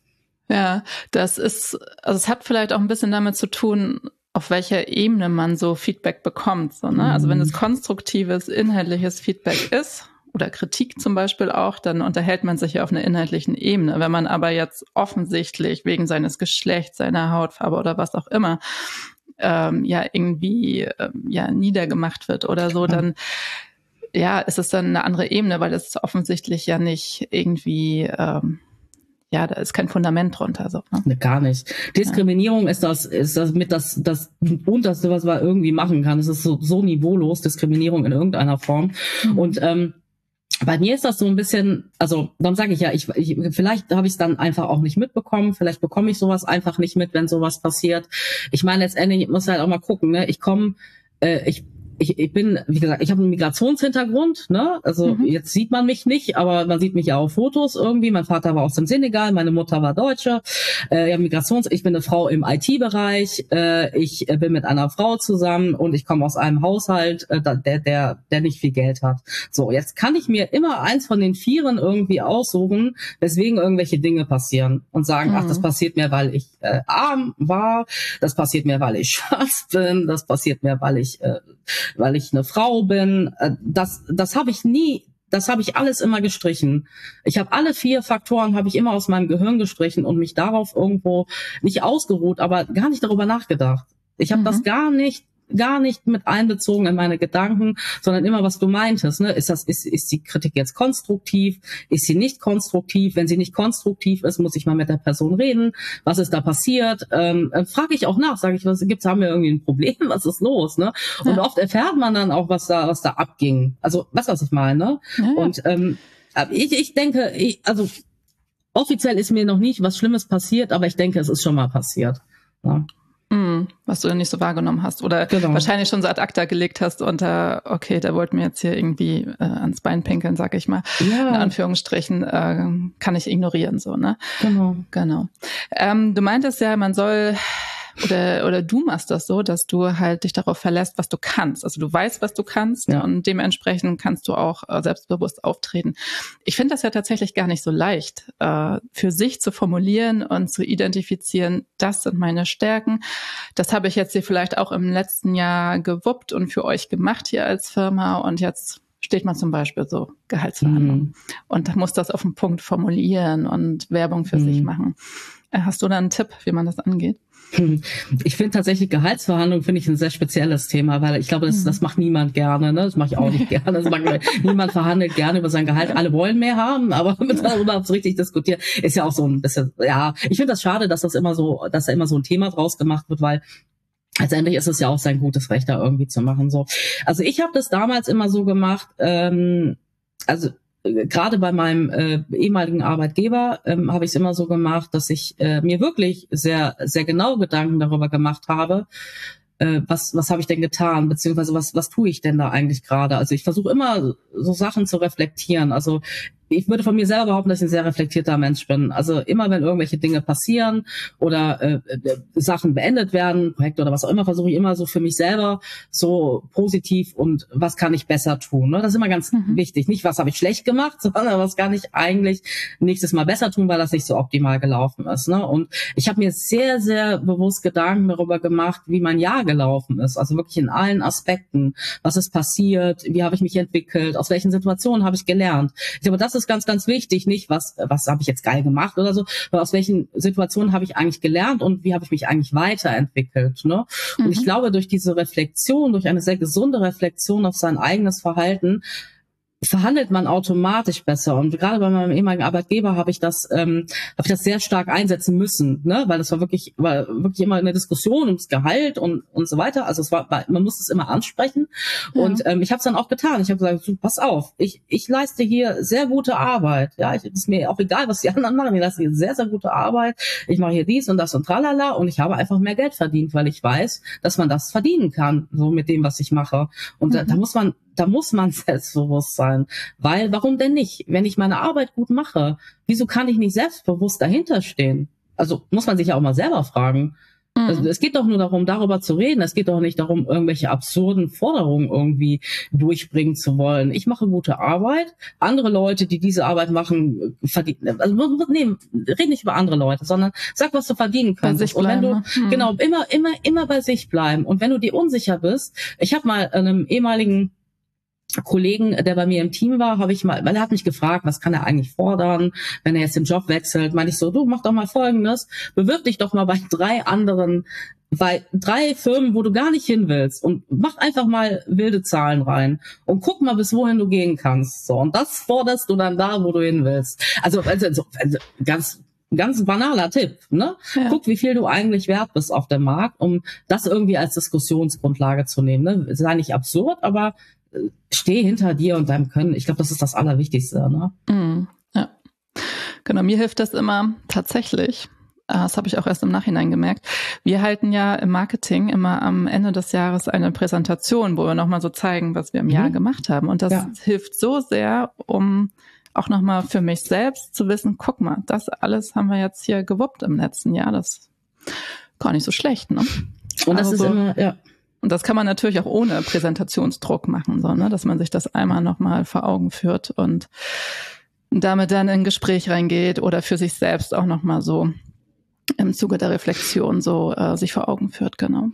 A: ja, das ist, also es hat vielleicht auch ein bisschen damit zu tun, auf welcher Ebene man so Feedback bekommt. So, ne? Also wenn es mhm. konstruktives, inhaltliches Feedback ist oder Kritik zum Beispiel auch, dann unterhält man sich ja auf einer inhaltlichen Ebene. Wenn man aber jetzt offensichtlich wegen seines Geschlechts, seiner Hautfarbe oder was auch immer ähm, ja irgendwie ähm, ja niedergemacht wird oder so, dann ja ist es dann eine andere Ebene, weil es offensichtlich ja nicht irgendwie ähm, ja, da ist kein Fundament drunter. So,
B: ne? ne gar nicht. Diskriminierung ja. ist das, ist das mit das, das Unterste, was man irgendwie machen kann. Es ist so, so niveaulos, Diskriminierung in irgendeiner Form. Mhm. Und ähm, bei mir ist das so ein bisschen, also dann sage ich ja, ich, ich vielleicht habe ich es dann einfach auch nicht mitbekommen, vielleicht bekomme ich sowas einfach nicht mit, wenn sowas passiert. Ich meine letztendlich ich muss halt auch mal gucken, ne? Ich komme, äh, ich ich, ich bin, wie gesagt, ich habe einen Migrationshintergrund, ne? Also mhm. jetzt sieht man mich nicht, aber man sieht mich ja auf Fotos irgendwie. Mein Vater war aus dem Senegal, meine Mutter war Deutsche. Äh, ja, Migrations, ich bin eine Frau im IT-Bereich, äh, ich bin mit einer Frau zusammen und ich komme aus einem Haushalt, äh, der, der, der nicht viel Geld hat. So, jetzt kann ich mir immer eins von den Vieren irgendwie aussuchen, weswegen irgendwelche Dinge passieren und sagen, mhm. ach, das passiert mir, weil ich äh, arm war, das passiert mir, weil ich schwarz bin, das passiert mir, weil ich äh, weil ich eine Frau bin. Äh, das, das habe ich nie, das habe ich alles immer gestrichen. Ich habe alle vier Faktoren habe ich immer aus meinem Gehirn gestrichen und mich darauf irgendwo nicht ausgeruht, aber gar nicht darüber nachgedacht. Ich habe mhm. das gar nicht gar nicht mit einbezogen in meine Gedanken, sondern immer, was du meintest. Ne? Ist, das, ist, ist die Kritik jetzt konstruktiv? Ist sie nicht konstruktiv? Wenn sie nicht konstruktiv ist, muss ich mal mit der Person reden. Was ist da passiert? Ähm, äh, Frage ich auch nach, sage ich, was gibt's, haben wir irgendwie ein Problem? Was ist los? Ne? Und ja. oft erfährt man dann auch, was da, was da abging. Also, du, was ich meine? Ne? Ja, ja. Und ähm, ich, ich denke, ich, also offiziell ist mir noch nicht was Schlimmes passiert, aber ich denke, es ist schon mal passiert. Ne?
A: Mm, was du nicht so wahrgenommen hast oder genau. wahrscheinlich schon so ad acta gelegt hast unter, okay, der wollte mir jetzt hier irgendwie äh, ans Bein pinkeln, sag ich mal. Ja. In Anführungsstrichen äh, kann ich ignorieren, so, ne? Genau. Genau. Ähm, du meintest ja, man soll oder, oder du machst das so, dass du halt dich darauf verlässt, was du kannst. Also du weißt, was du kannst ja. und dementsprechend kannst du auch äh, selbstbewusst auftreten. Ich finde das ja tatsächlich gar nicht so leicht, äh, für sich zu formulieren und zu identifizieren, das sind meine Stärken. Das habe ich jetzt hier vielleicht auch im letzten Jahr gewuppt und für euch gemacht hier als Firma und jetzt steht man zum Beispiel so Gehaltsverhandlungen mhm. und muss das auf den Punkt formulieren und Werbung für mhm. sich machen. Äh, hast du da einen Tipp, wie man das angeht?
B: Ich finde tatsächlich Gehaltsverhandlungen finde ich ein sehr spezielles Thema, weil ich glaube, das, das macht niemand gerne. Ne? Das mache ich auch nicht gerne. Das macht, niemand verhandelt gerne über sein Gehalt. Alle wollen mehr haben, aber darüber so richtig diskutieren ist ja auch so ein bisschen. Ja, ich finde das schade, dass das immer so, dass da immer so ein Thema draus gemacht wird, weil Letztendlich ist es ja auch sein gutes Recht, da irgendwie zu machen. So, also ich habe das damals immer so gemacht. Ähm, also gerade bei meinem äh, ehemaligen Arbeitgeber ähm, habe ich es immer so gemacht, dass ich äh, mir wirklich sehr sehr genau Gedanken darüber gemacht habe, äh, was was habe ich denn getan, beziehungsweise was was tue ich denn da eigentlich gerade. Also ich versuche immer so Sachen zu reflektieren. Also ich würde von mir selber behaupten, dass ich ein sehr reflektierter Mensch bin. Also immer, wenn irgendwelche Dinge passieren oder äh, äh, Sachen beendet werden, Projekte oder was auch immer, versuche ich immer so für mich selber so positiv und was kann ich besser tun. Ne? Das ist immer ganz mhm. wichtig. Nicht, was habe ich schlecht gemacht, sondern was kann ich eigentlich nächstes Mal besser tun, weil das nicht so optimal gelaufen ist. Ne? Und ich habe mir sehr, sehr bewusst Gedanken darüber gemacht, wie mein Jahr gelaufen ist. Also wirklich in allen Aspekten. Was ist passiert? Wie habe ich mich entwickelt? Aus welchen Situationen habe ich gelernt? Ich glaube, das ist ganz, ganz wichtig. Nicht, was, was habe ich jetzt geil gemacht oder so, aber aus welchen Situationen habe ich eigentlich gelernt und wie habe ich mich eigentlich weiterentwickelt. Ne? Und mhm. ich glaube, durch diese Reflexion, durch eine sehr gesunde Reflexion auf sein eigenes Verhalten, verhandelt man automatisch besser. Und gerade bei meinem ehemaligen Arbeitgeber habe ich das, ähm, habe ich das sehr stark einsetzen müssen, ne? weil das war wirklich, war wirklich immer eine Diskussion ums Gehalt und und so weiter. Also es war, man muss es immer ansprechen. Ja. Und ähm, ich habe es dann auch getan. Ich habe gesagt, so, pass auf, ich ich leiste hier sehr gute Arbeit. Ja, ich, ist mir auch egal, was die anderen machen. Ich leiste hier sehr sehr gute Arbeit. Ich mache hier dies und das und tralala und ich habe einfach mehr Geld verdient, weil ich weiß, dass man das verdienen kann, so mit dem, was ich mache. Und mhm. da, da muss man da muss man selbstbewusst sein. Weil, warum denn nicht? Wenn ich meine Arbeit gut mache, wieso kann ich nicht selbstbewusst dahinter stehen? Also muss man sich ja auch mal selber fragen. Mhm. Also es geht doch nur darum, darüber zu reden. Es geht doch nicht darum, irgendwelche absurden Forderungen irgendwie durchbringen zu wollen. Ich mache gute Arbeit. Andere Leute, die diese Arbeit machen, verdienen. Also nee, red nicht über andere Leute, sondern sag, was du verdienen kannst. Und wenn du mhm. genau immer, immer, immer bei sich bleiben. Und wenn du dir unsicher bist, ich habe mal einem ehemaligen Kollegen, der bei mir im Team war, habe ich mal, weil er hat mich gefragt, was kann er eigentlich fordern, wenn er jetzt den Job wechselt, meine ich so, du mach doch mal Folgendes, bewirb dich doch mal bei drei anderen, bei drei Firmen, wo du gar nicht hin willst und mach einfach mal wilde Zahlen rein und guck mal, bis wohin du gehen kannst. So und das forderst du dann da, wo du hin willst. Also, also, also ganz ganz banaler Tipp, ne? Ja. Guck, wie viel du eigentlich wert bist auf dem Markt, um das irgendwie als Diskussionsgrundlage zu nehmen. Ne? Sei nicht absurd, aber steh hinter dir und deinem Können. Ich glaube, das ist das Allerwichtigste. Ne?
A: Mm, ja. Genau, mir hilft das immer tatsächlich. Ah, das habe ich auch erst im Nachhinein gemerkt. Wir halten ja im Marketing immer am Ende des Jahres eine Präsentation, wo wir nochmal so zeigen, was wir im mhm. Jahr gemacht haben. Und das ja. hilft so sehr, um auch nochmal für mich selbst zu wissen, guck mal, das alles haben wir jetzt hier gewuppt im letzten Jahr. Das ist gar nicht so schlecht, ne?
B: Und das also, ist immer, ja.
A: Und das kann man natürlich auch ohne Präsentationsdruck machen, so, ne? dass man sich das einmal nochmal vor Augen führt und damit dann in ein Gespräch reingeht oder für sich selbst auch nochmal so im Zuge der Reflexion so äh, sich vor Augen führt, genau.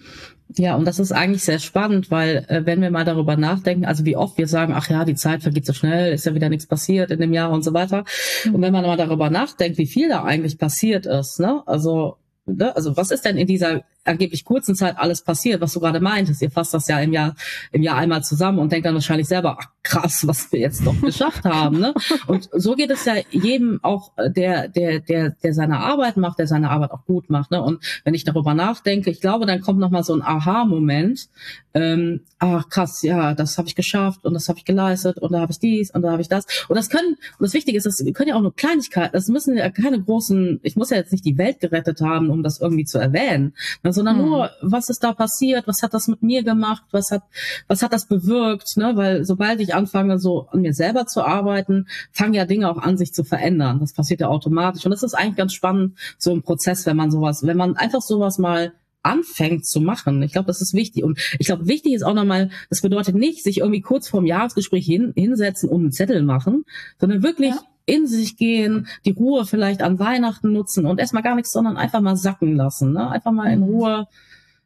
B: Ja, und das ist eigentlich sehr spannend, weil äh, wenn wir mal darüber nachdenken, also wie oft wir sagen, ach ja, die Zeit vergeht so schnell, ist ja wieder nichts passiert in dem Jahr und so weiter. Mhm. Und wenn man mal darüber nachdenkt, wie viel da eigentlich passiert ist, ne? Also Ne? Also was ist denn in dieser angeblich kurzen Zeit alles passiert, was du gerade meintest? Ihr fasst das ja im Jahr, im Jahr einmal zusammen und denkt dann wahrscheinlich selber, ach krass, was wir jetzt doch geschafft haben. Ne? Und so geht es ja jedem auch, äh, der, der, der, der seine Arbeit macht, der seine Arbeit auch gut macht. Ne? Und wenn ich darüber nachdenke, ich glaube, dann kommt nochmal so ein Aha-Moment. Ähm, ach krass, ja, das habe ich geschafft und das habe ich geleistet und da habe ich dies und da habe ich das. Und das können, und das Wichtige ist, das können ja auch nur Kleinigkeiten, das müssen ja keine großen, ich muss ja jetzt nicht die Welt gerettet haben, um das irgendwie zu erwähnen, ne, sondern mhm. nur, was ist da passiert, was hat das mit mir gemacht, was hat, was hat das bewirkt, ne? Weil sobald ich anfange, so an mir selber zu arbeiten, fangen ja Dinge auch an, sich zu verändern. Das passiert ja automatisch. Und das ist eigentlich ganz spannend, so im Prozess, wenn man sowas, wenn man einfach sowas mal anfängt zu machen. Ich glaube, das ist wichtig. Und ich glaube, wichtig ist auch nochmal, das bedeutet nicht, sich irgendwie kurz vorm Jahresgespräch hin, hinsetzen und einen Zettel machen, sondern wirklich ja. In sich gehen, die Ruhe vielleicht an Weihnachten nutzen und erstmal gar nichts, sondern einfach mal sacken lassen. Ne? Einfach mal in mhm. Ruhe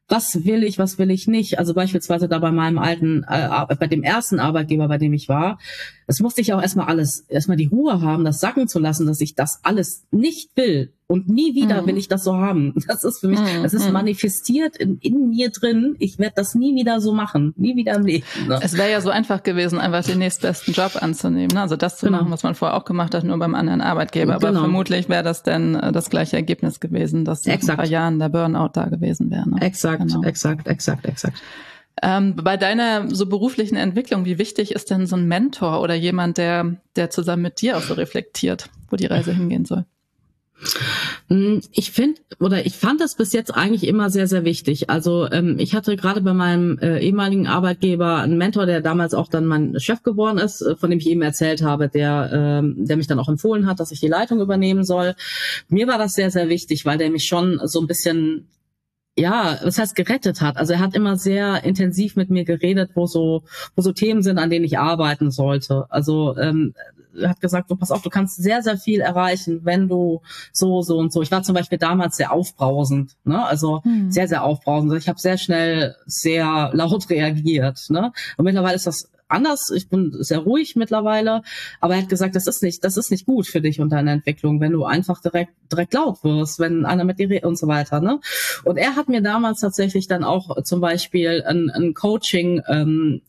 B: was will ich, was will ich nicht. Also beispielsweise da bei meinem alten, äh, bei dem ersten Arbeitgeber, bei dem ich war, es musste ich auch erstmal alles, erstmal die Ruhe haben, das sacken zu lassen, dass ich das alles nicht will. Und nie wieder mhm. will ich das so haben. Das ist für mich, mhm. das ist mhm. manifestiert in, in mir drin. Ich werde das nie wieder so machen. Nie wieder im Leben.
A: Ne? Es wäre ja so einfach gewesen, einfach den nächstbesten Job anzunehmen. Ne? Also das zu genau. machen, was man vorher auch gemacht hat, nur beim anderen Arbeitgeber. Aber genau. vermutlich wäre das dann äh, das gleiche Ergebnis gewesen, dass exakt. in ein paar Jahren der Burnout da gewesen wäre. Ne?
B: Exakt, genau. exakt, exakt, exakt.
A: Ähm, bei deiner so beruflichen Entwicklung, wie wichtig ist denn so ein Mentor oder jemand, der, der zusammen mit dir auch so reflektiert, wo die Reise hingehen soll?
B: Hm, ich finde oder ich fand das bis jetzt eigentlich immer sehr, sehr wichtig. Also ähm, ich hatte gerade bei meinem äh, ehemaligen Arbeitgeber einen Mentor, der damals auch dann mein Chef geworden ist, äh, von dem ich eben erzählt habe, der, ähm, der mich dann auch empfohlen hat, dass ich die Leitung übernehmen soll. Mir war das sehr, sehr wichtig, weil der mich schon so ein bisschen ja, was heißt gerettet hat. Also er hat immer sehr intensiv mit mir geredet, wo so, wo so Themen sind, an denen ich arbeiten sollte. Also ähm, hat gesagt, so pass auf, du kannst sehr, sehr viel erreichen, wenn du so, so und so. Ich war zum Beispiel damals sehr aufbrausend, ne? Also hm. sehr, sehr aufbrausend. Ich habe sehr schnell sehr laut reagiert, ne? Und mittlerweile ist das anders. Ich bin sehr ruhig mittlerweile, aber er hat gesagt, das ist nicht, das ist nicht gut für dich und deine Entwicklung, wenn du einfach direkt, direkt laut wirst, wenn einer mit dir redet und so weiter. Ne? Und er hat mir damals tatsächlich dann auch zum Beispiel ein, ein Coaching ähm,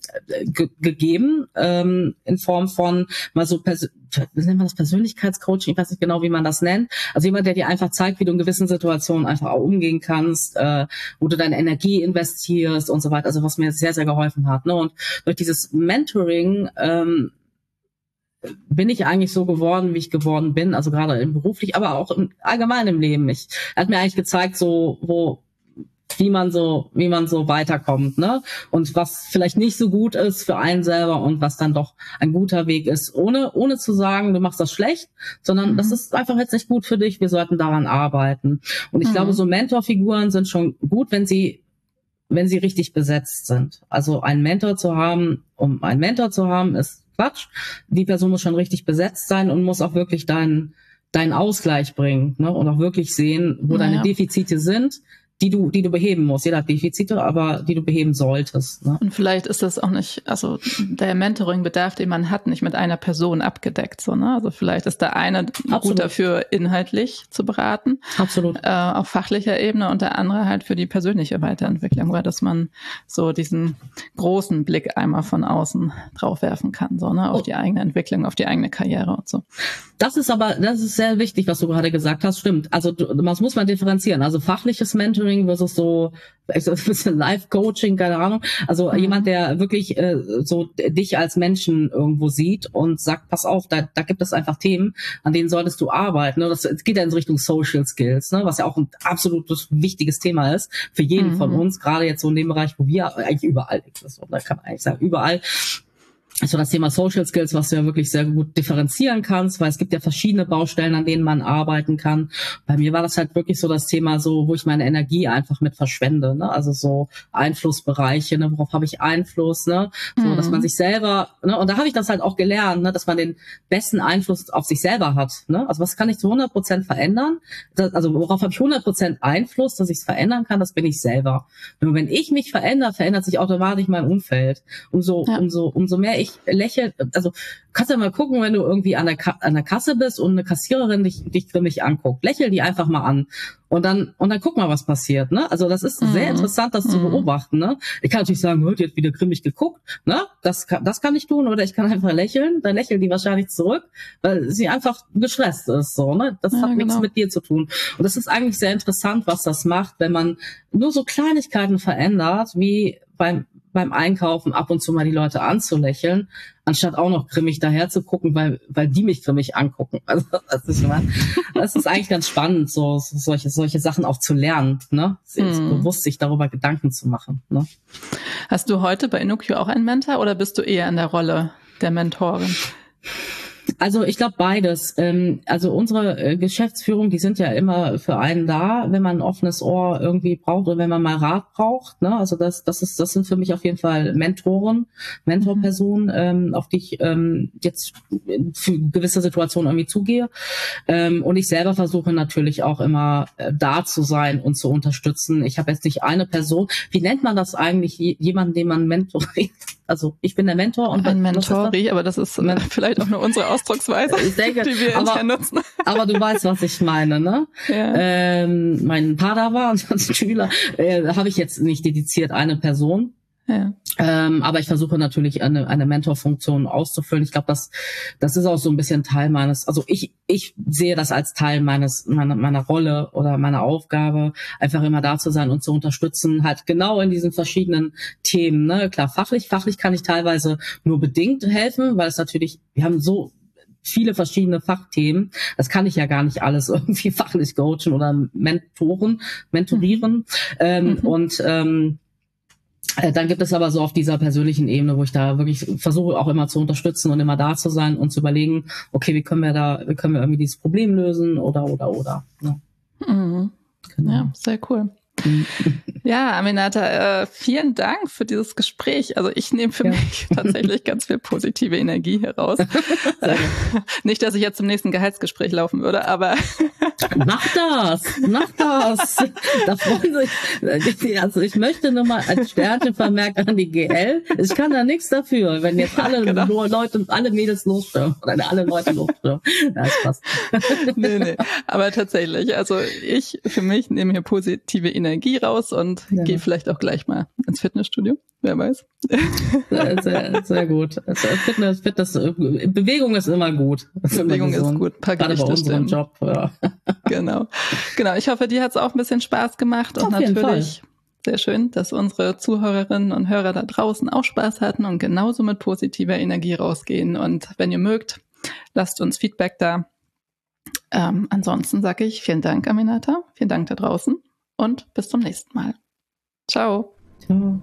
B: ge gegeben ähm, in Form von mal so Pers nennt man das Persönlichkeitscoaching? Ich weiß nicht genau, wie man das nennt. Also jemand, der dir einfach zeigt, wie du in gewissen Situationen einfach auch umgehen kannst, äh, wo du deine Energie investierst und so weiter. Also was mir sehr, sehr geholfen hat. Ne? Und durch dieses Mentoring ähm, bin ich eigentlich so geworden, wie ich geworden bin, also gerade im beruflich, aber auch im allgemeinen im Leben. Ich, er hat mir eigentlich gezeigt, so wo wie man so, wie man so weiterkommt, ne? Und was vielleicht nicht so gut ist für einen selber und was dann doch ein guter Weg ist, ohne, ohne zu sagen, du machst das schlecht, sondern mhm. das ist einfach jetzt nicht gut für dich, wir sollten daran arbeiten. Und ich mhm. glaube, so Mentorfiguren sind schon gut, wenn sie wenn sie richtig besetzt sind. Also einen Mentor zu haben, um einen Mentor zu haben, ist Quatsch. Die Person muss schon richtig besetzt sein und muss auch wirklich deinen deinen Ausgleich bringen ne? und auch wirklich sehen, wo naja. deine Defizite sind, die du, die du beheben musst. Jeder hat Defizite, aber die du beheben solltest. Ne?
A: Und vielleicht ist das auch nicht, also der Mentoring-Bedarf, den man hat, nicht mit einer Person abgedeckt. So, ne? Also vielleicht ist der eine Absolut. gut dafür, inhaltlich zu beraten.
B: Absolut.
A: Äh, auf fachlicher Ebene und der andere halt für die persönliche Weiterentwicklung, weil dass man so diesen großen Blick einmal von außen drauf werfen kann, so, ne? auf oh. die eigene Entwicklung, auf die eigene Karriere und so.
B: Das ist aber, das ist sehr wichtig, was du gerade gesagt hast. Stimmt. Also das muss man differenzieren. Also fachliches Mentoring versus so also ein bisschen Life-Coaching, keine Ahnung. Also mhm. jemand, der wirklich äh, so dich als Menschen irgendwo sieht und sagt, pass auf, da, da gibt es einfach Themen, an denen solltest du arbeiten. Ne? Das, das geht ja in Richtung Social Skills, ne? was ja auch ein absolutes wichtiges Thema ist für jeden mhm. von uns, gerade jetzt so in dem Bereich, wo wir eigentlich überall, das kann man eigentlich sagen, überall so das Thema Social Skills, was du ja wirklich sehr gut differenzieren kannst, weil es gibt ja verschiedene Baustellen, an denen man arbeiten kann. Bei mir war das halt wirklich so das Thema, so wo ich meine Energie einfach mit verschwende, ne? Also so Einflussbereiche, ne? worauf habe ich Einfluss, ne? So, mhm. dass man sich selber, ne? Und da habe ich das halt auch gelernt, ne? dass man den besten Einfluss auf sich selber hat, ne? Also was kann ich zu 100 Prozent verändern? Das, also worauf habe ich 100 Prozent Einfluss, dass ich es verändern kann? Das bin ich selber. Und wenn ich mich verändere, verändert sich automatisch mein Umfeld. Umso, ja. umso, umso mehr ich ich lächle, also kannst ja mal gucken, wenn du irgendwie an der, Ka an der Kasse bist und eine Kassiererin dich, dich grimmig anguckt. Lächel die einfach mal an. Und dann, und dann guck mal, was passiert, ne? Also das ist mhm. sehr interessant, das mhm. zu beobachten, ne? Ich kann natürlich sagen, die hat wieder grimmig geguckt, ne? Das kann, das kann ich tun, oder ich kann einfach lächeln, dann lächelt die wahrscheinlich zurück, weil sie einfach gestresst ist, so, ne? Das ja, hat genau. nichts mit dir zu tun. Und das ist eigentlich sehr interessant, was das macht, wenn man nur so Kleinigkeiten verändert, wie beim, beim Einkaufen ab und zu mal die Leute anzulächeln, anstatt auch noch grimmig daher zu gucken, weil, weil die mich grimmig angucken. Also, das ist, immer, das ist eigentlich ganz spannend, so, so solche, solche Sachen auch zu lernen, ne? Hm. Bewusst sich darüber Gedanken zu machen. Ne?
A: Hast du heute bei InnoQ auch einen Mentor oder bist du eher in der Rolle der Mentorin?
B: Also ich glaube beides. Ähm, also unsere äh, Geschäftsführung, die sind ja immer für einen da, wenn man ein offenes Ohr irgendwie braucht oder wenn man mal Rat braucht. Ne? Also das, das ist, das sind für mich auf jeden Fall Mentoren, Mentorpersonen, ähm, auf die ich ähm, jetzt für gewisse Situationen irgendwie zugehe. Ähm, und ich selber versuche natürlich auch immer äh, da zu sein und zu unterstützen. Ich habe jetzt nicht eine Person. Wie nennt man das eigentlich? Jemanden, den man mentoriert? Also ich bin der Mentor und
A: ein Mentori, aber das ist Men vielleicht auch nur unsere Ausdrucksweise, ich denke, die wir aber, nutzen.
B: Aber du weißt, was ich meine, ne? Ja. Ähm, mein Padawan Schüler äh, habe ich jetzt nicht dediziert eine Person. Ja. Ähm, aber ich versuche natürlich eine, eine Mentorfunktion auszufüllen. Ich glaube, das, das ist auch so ein bisschen Teil meines, also ich, ich sehe das als Teil meines, meiner, meiner Rolle oder meiner Aufgabe, einfach immer da zu sein und zu unterstützen, halt genau in diesen verschiedenen Themen. Ne? Klar, fachlich, fachlich kann ich teilweise nur bedingt helfen, weil es natürlich, wir haben so viele verschiedene Fachthemen. Das kann ich ja gar nicht alles irgendwie fachlich coachen oder mentoren, mentorieren. Mhm. Ähm, mhm. Und ähm, äh, dann gibt es aber so auf dieser persönlichen Ebene, wo ich da wirklich versuche auch immer zu unterstützen und immer da zu sein und zu überlegen, okay, wie können wir da, wie können wir irgendwie dieses Problem lösen oder oder oder.
A: Ja, mhm. genau. ja sehr cool. Ja, Aminata, äh, vielen Dank für dieses Gespräch. Also ich nehme für ja. mich tatsächlich ganz viel positive Energie heraus. Nicht, dass ich jetzt zum nächsten Gehaltsgespräch laufen würde, aber
B: mach das, mach das. Da freuen sich. Also ich möchte nur mal als Sternchen vermerken an die GL. Ich kann da nichts dafür, wenn jetzt alle genau. Leute, alle Mädels losstürmen oder alle Leute losstürmen. Das passt.
A: Nee, nee. Aber tatsächlich, also ich für mich nehme hier positive Energie raus und ja. gehe vielleicht auch gleich mal ins Fitnessstudio. Wer weiß.
B: Sehr, sehr, sehr gut. Also Fitness, Fitness, Bewegung ist immer gut.
A: Bewegung ist gut.
B: Ein paar Gerade bei unserem Job. Ja
A: genau. Genau. Ich hoffe, dir hat es auch ein bisschen Spaß gemacht. Auf und natürlich sehr schön, dass unsere Zuhörerinnen und Hörer da draußen auch Spaß hatten und genauso mit positiver Energie rausgehen. Und wenn ihr mögt, lasst uns Feedback da. Ähm, ansonsten sage ich vielen Dank, Aminata. Vielen Dank da draußen und bis zum nächsten Mal. Ciao. Ciao.